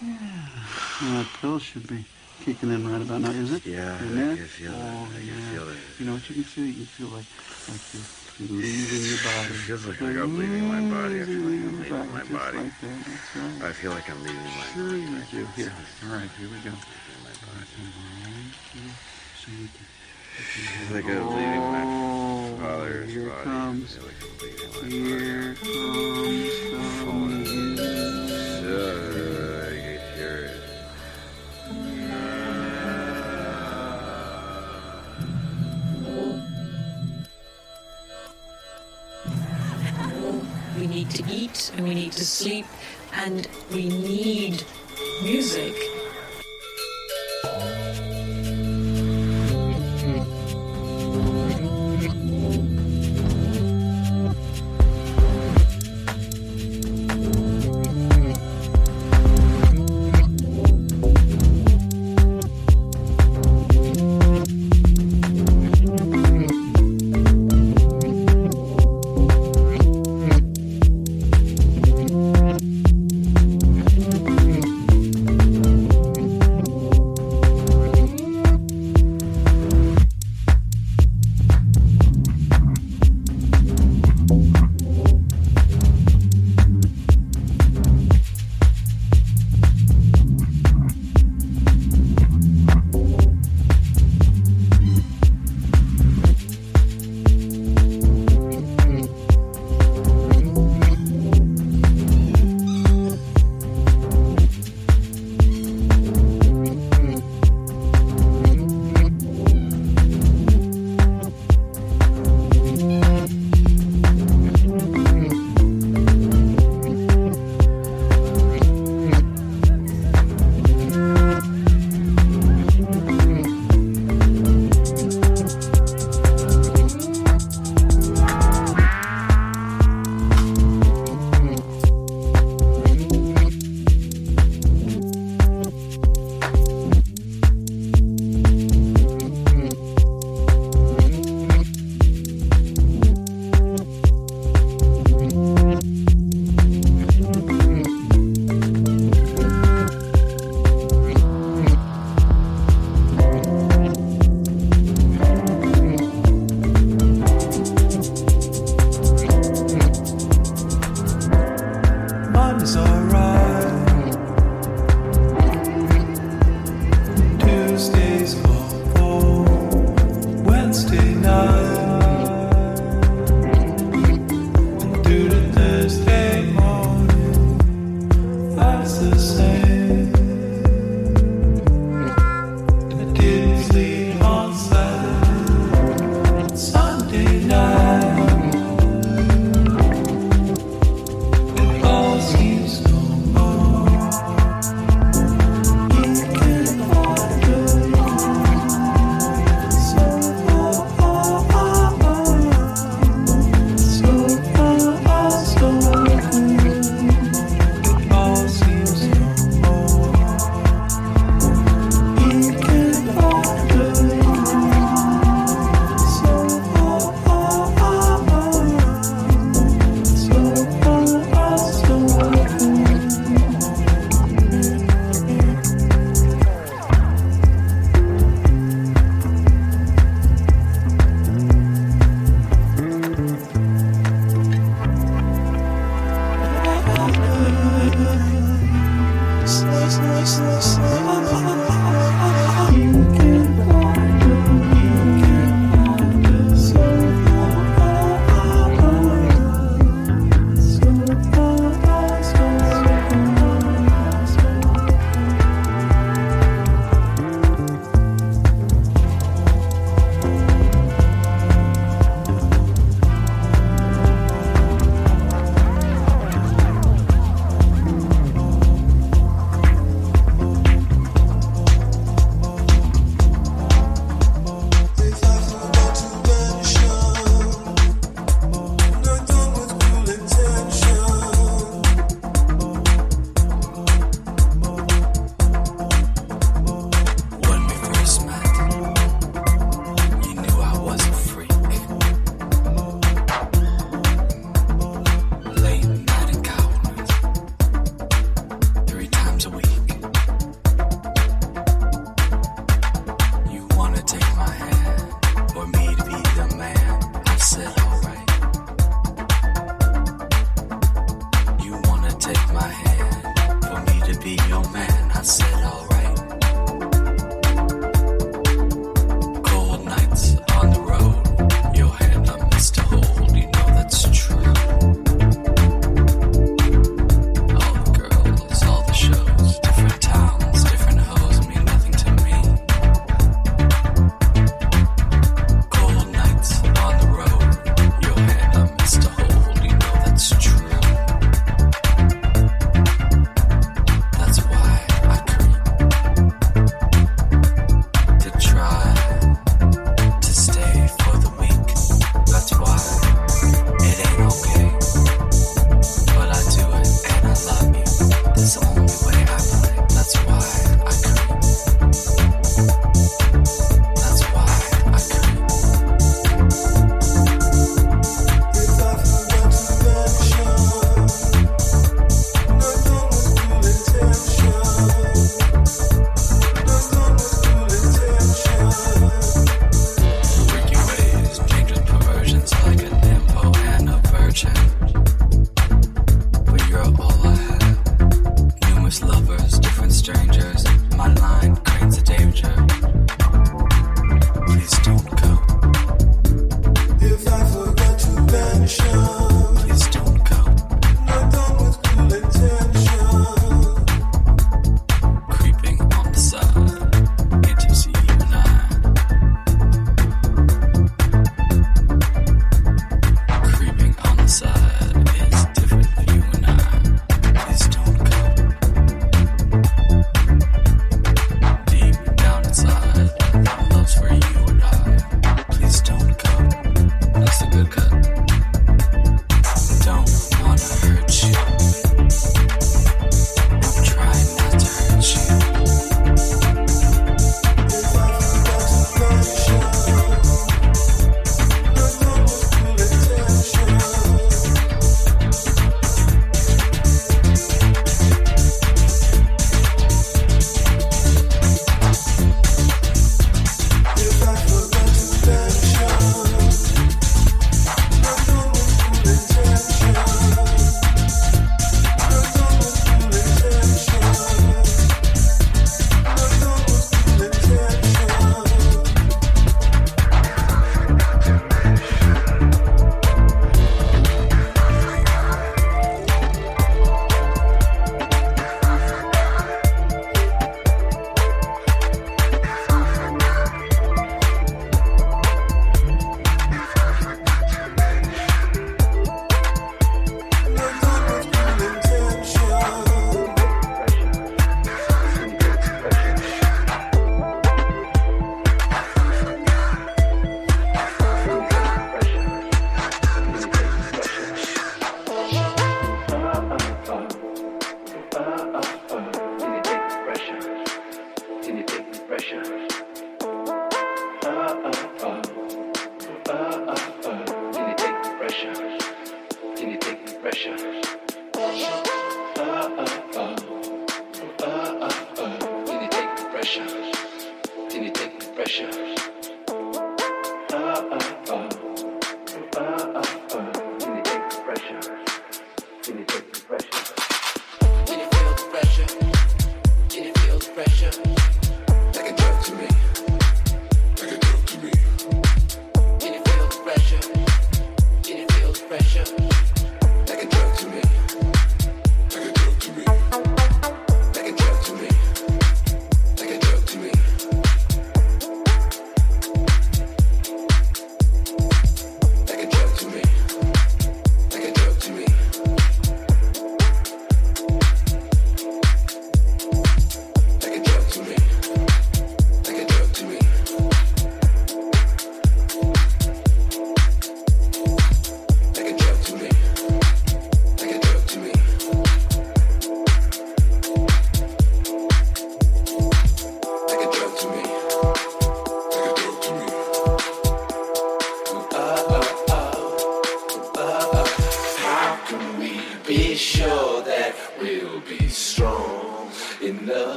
Well, that pill should be kicking in right about now, is it? Yeah, I can feel. Oh, I can feel it. You know what you can feel? You can feel like, like you're, you're leaving your body. It feels like I'm leaving my body. I feel like I'm Leaving my body. Like that. That's right. I feel like I'm leaving my Sure body. you do. Here. All right, here we go. My body. So you can, feel like I'm leaving my oh, father's here body. comes, I feel like I'm leaving my here comes some to eat and we need to sleep and we need music.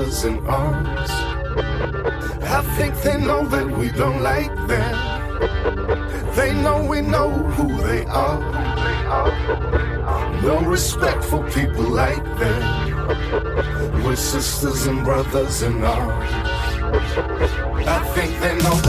brothers in arms. I think they know that we don't like them. They know we know who they are. No respect for people like them. We're sisters and brothers in arms. I think they know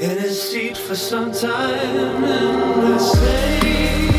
in his seat for some time in a state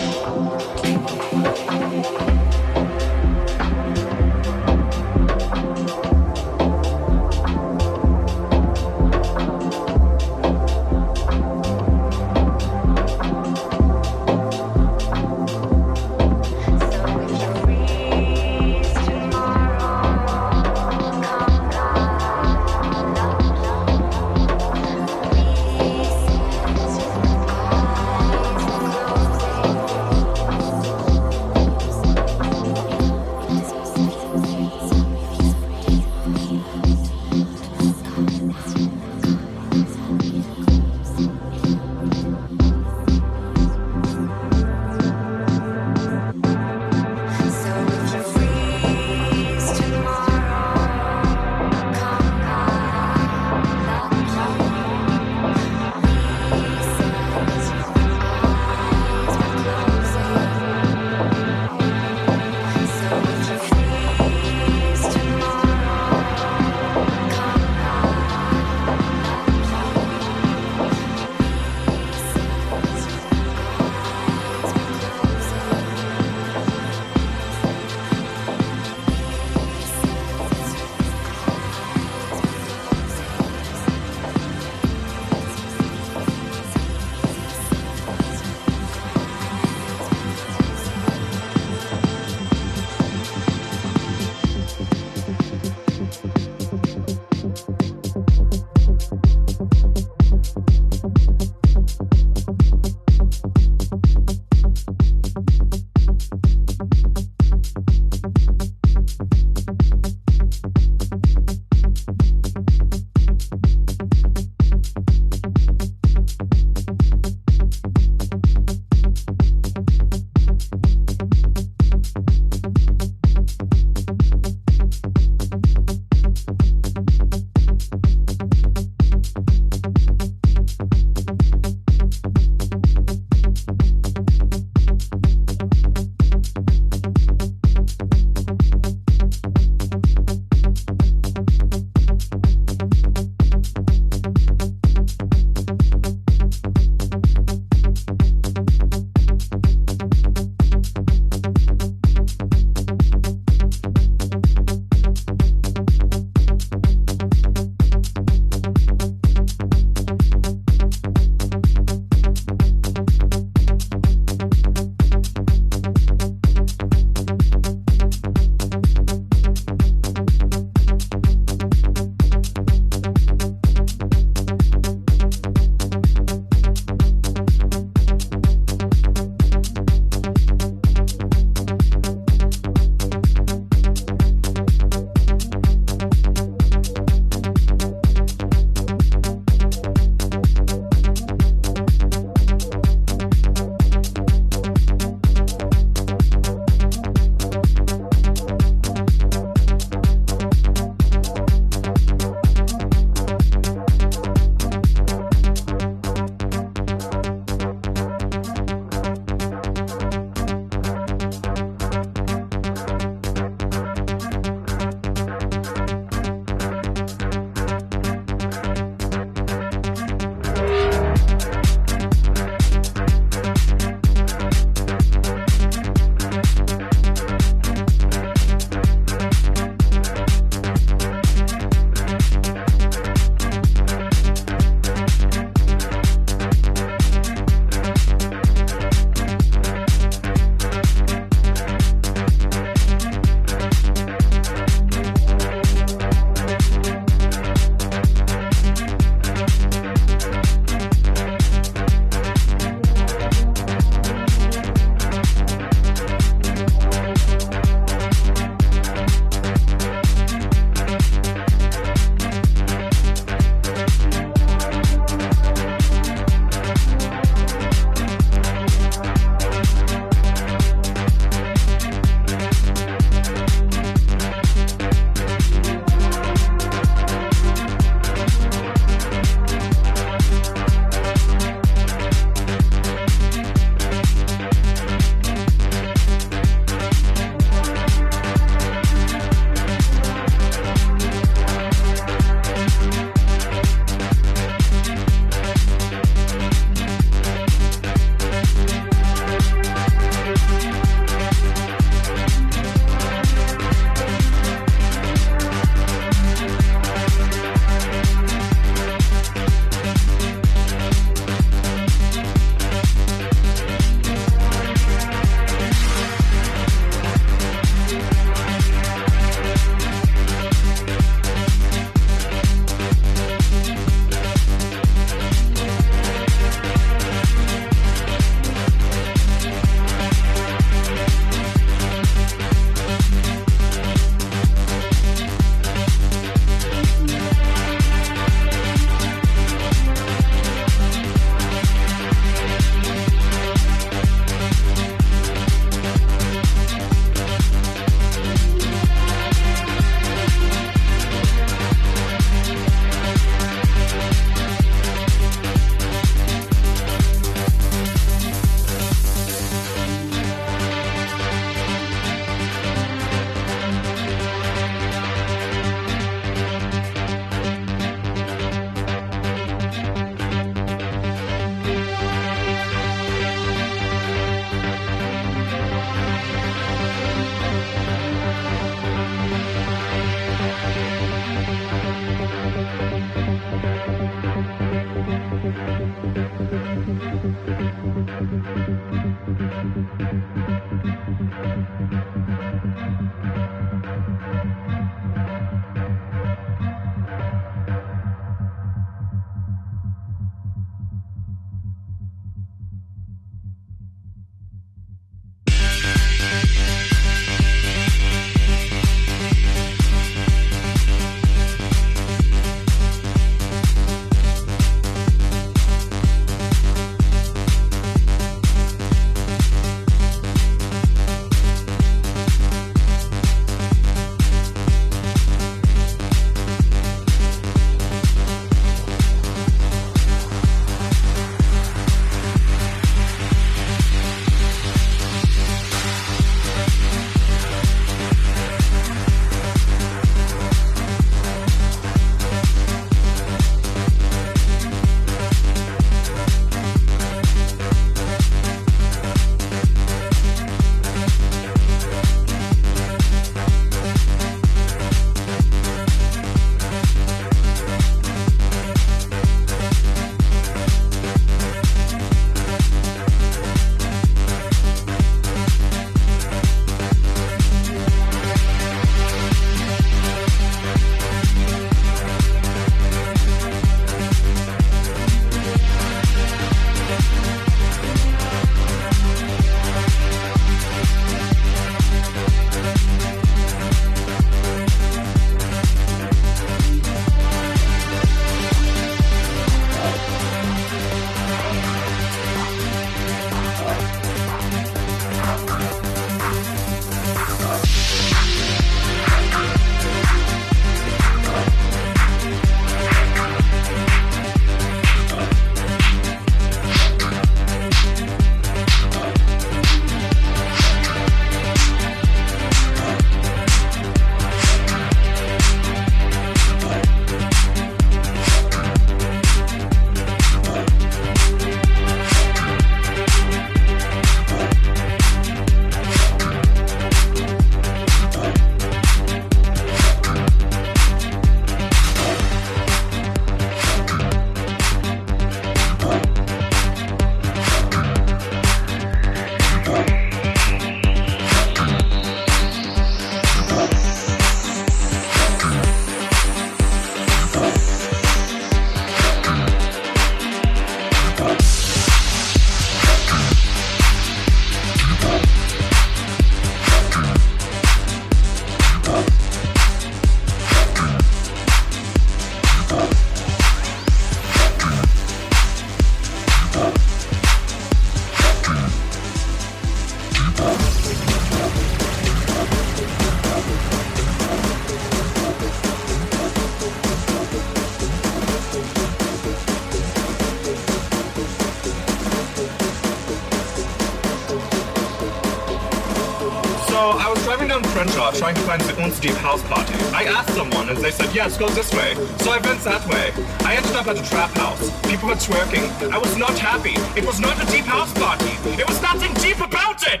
Trying to find the Deep House Party. I asked someone and they said, yes, go this way. So I went that way. I ended up at a trap house. People were twerking. I was not happy. It was not a deep house party. It was nothing deep about it!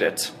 They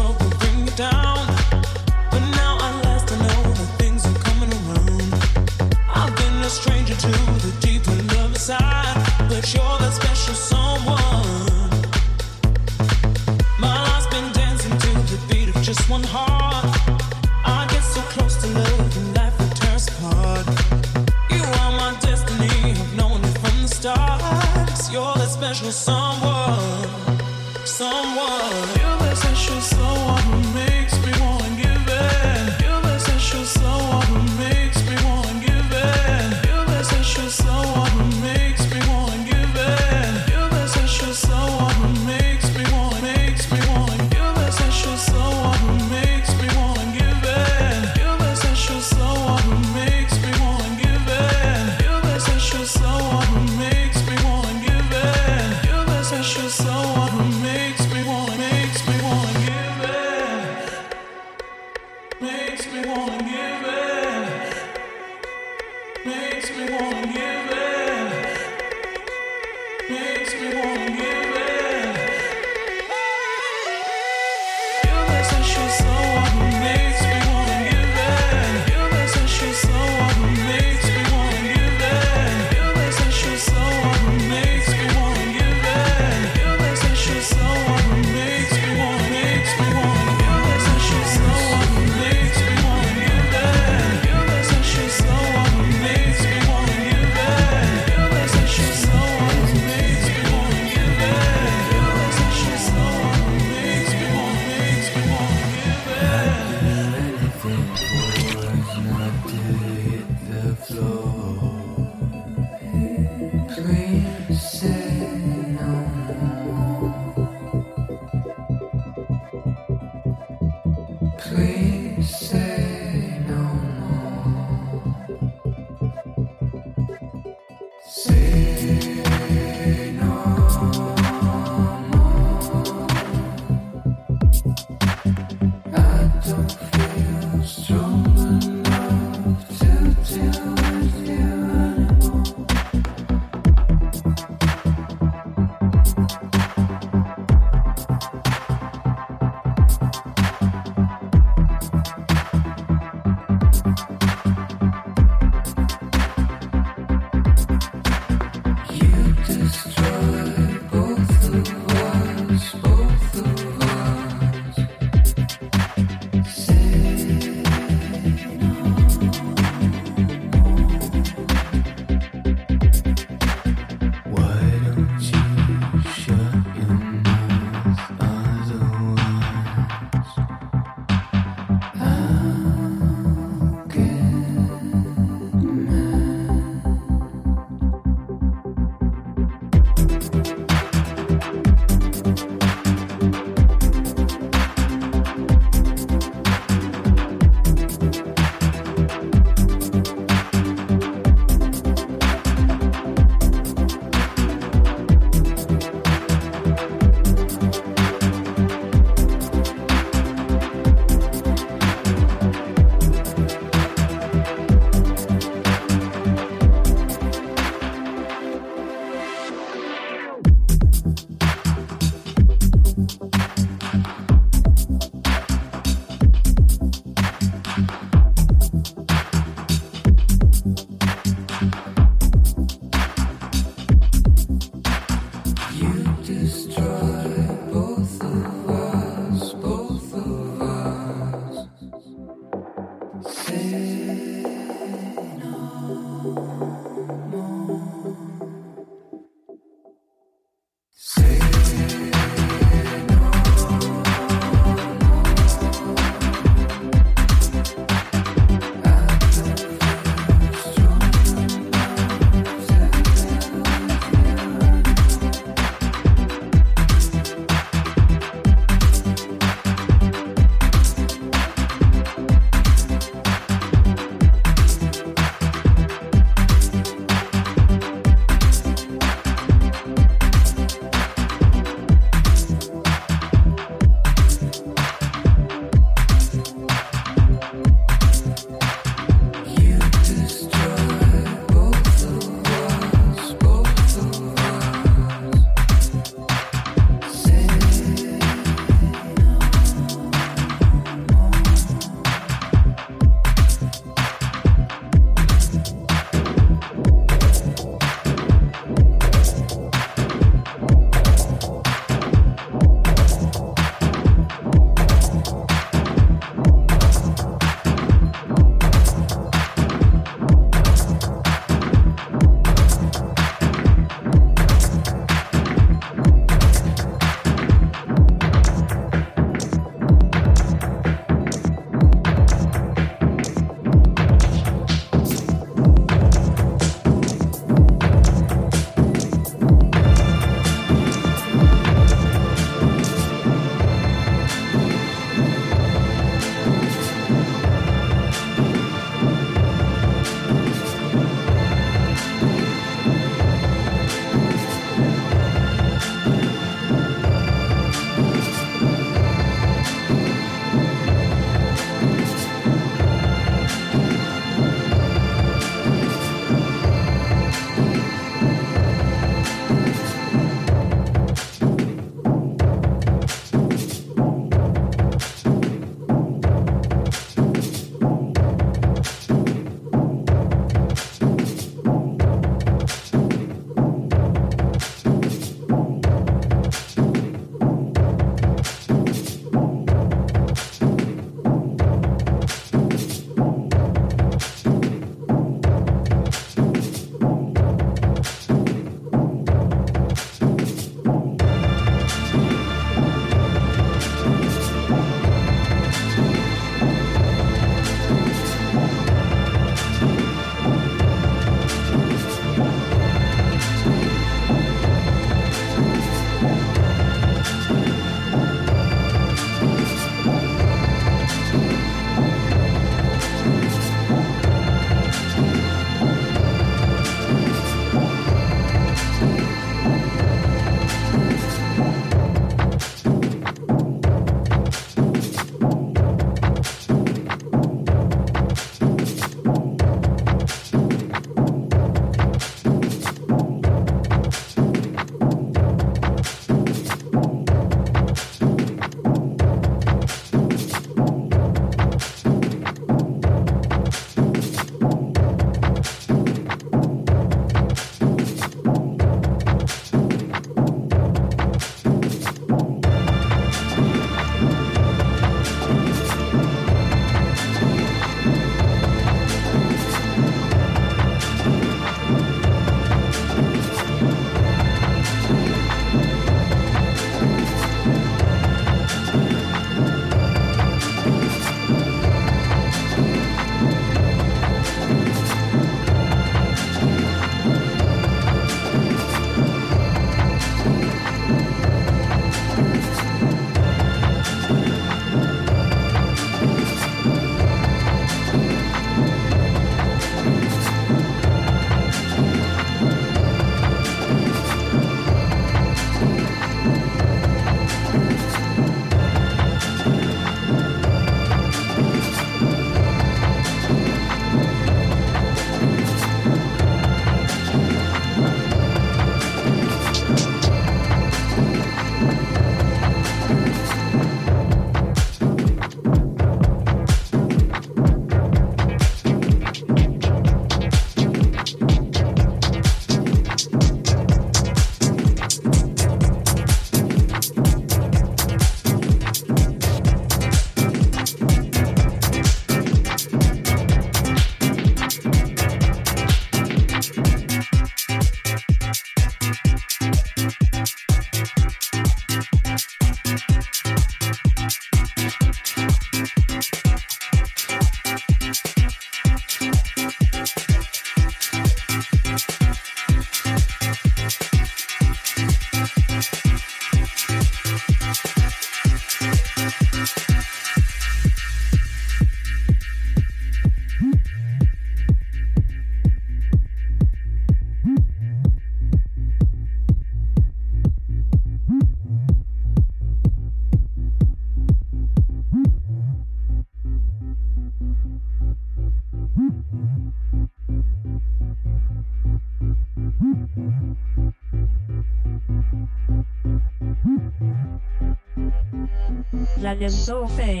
La so faite.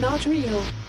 Not real.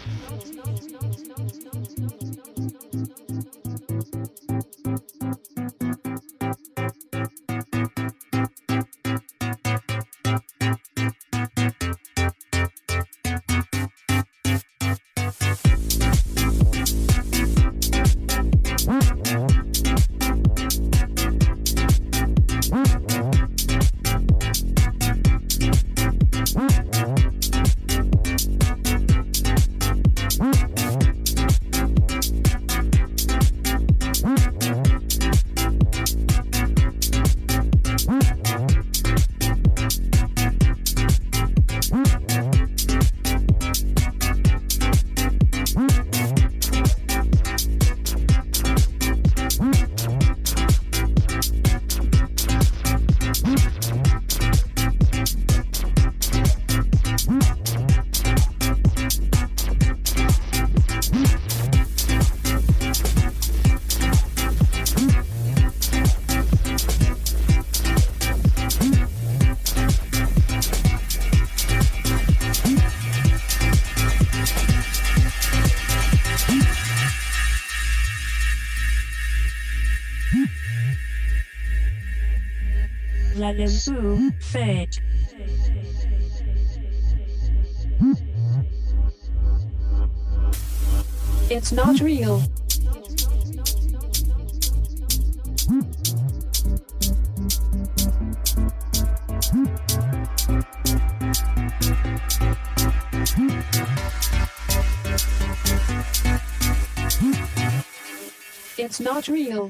It's not real. It's not real.